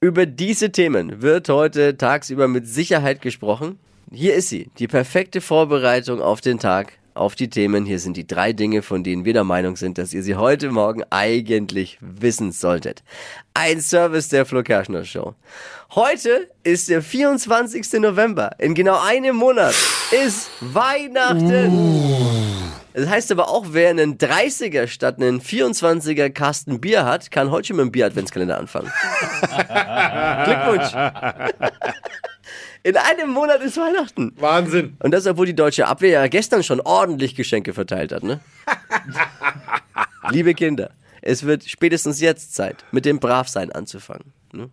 Über diese Themen wird heute tagsüber mit Sicherheit gesprochen. Hier ist sie, die perfekte Vorbereitung auf den Tag, auf die Themen. Hier sind die drei Dinge, von denen wir der Meinung sind, dass ihr sie heute Morgen eigentlich wissen solltet. Ein Service der Flo Kerschner Show. Heute ist der 24. November. In genau einem Monat ist Weihnachten. Das heißt aber auch, wer einen 30er statt einen 24er Kasten Bier hat, kann heute schon mit dem Bier-Adventskalender anfangen. Glückwunsch. In einem Monat ist Weihnachten. Wahnsinn. Und das, obwohl die deutsche Abwehr ja gestern schon ordentlich Geschenke verteilt hat, ne? Liebe Kinder, es wird spätestens jetzt Zeit, mit dem Bravsein anzufangen. Ne?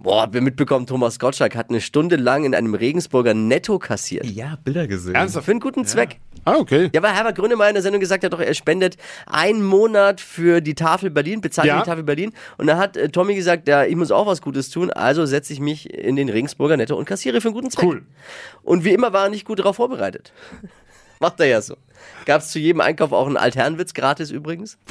Boah, habt ihr mitbekommen, Thomas Gottschalk hat eine Stunde lang in einem Regensburger Netto kassiert. Ja, Bilder gesehen. Ernsthaft? Für einen guten Zweck. Ah, okay. Ja, weil Herbert Grönemeyer in der Sendung gesagt hat, doch, er spendet einen Monat für die Tafel Berlin, bezahlt Ja. die Tafel Berlin. Und da hat äh, Tommy gesagt, ja, ich muss auch was Gutes tun, also setze ich mich in den Regensburger Netto und kassiere für einen guten Zweck. Cool. Und wie immer war er nicht gut darauf vorbereitet. Macht er ja so. Gab es zu jedem Einkauf auch einen Altherrenwitz gratis übrigens?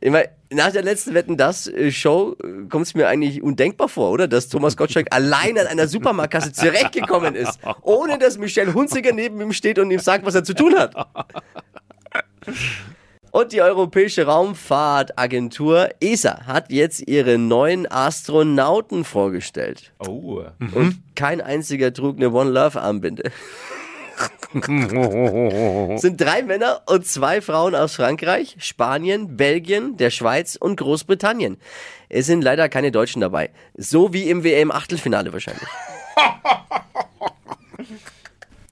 Immer, nach der letzten Wetten das äh, Show kommt es mir eigentlich undenkbar vor, oder? Dass Thomas Gottschalk allein an einer Supermarktkasse zurechtgekommen ist, ohne dass Michelle Hunziker neben ihm steht und ihm sagt, was er zu tun hat. Und die Europäische Raumfahrtagentur ESA hat jetzt ihre neuen Astronauten vorgestellt. Oh. Und kein einziger trug eine One Love Armbinde. Es sind drei Männer und zwei Frauen aus Frankreich, Spanien, Belgien, der Schweiz und Großbritannien. Es sind leider keine Deutschen dabei. So wie im WM-Achtelfinale wahrscheinlich.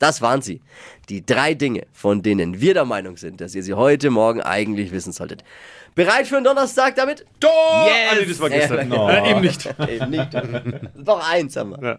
Das waren sie. Die drei Dinge, von denen wir der Meinung sind, dass ihr sie heute Morgen eigentlich wissen solltet. Bereit für einen Donnerstag damit? Tor! Ah, nee, das war gestern. Ja, Äh, eben nicht. Eben nicht. Doch eins haben wir.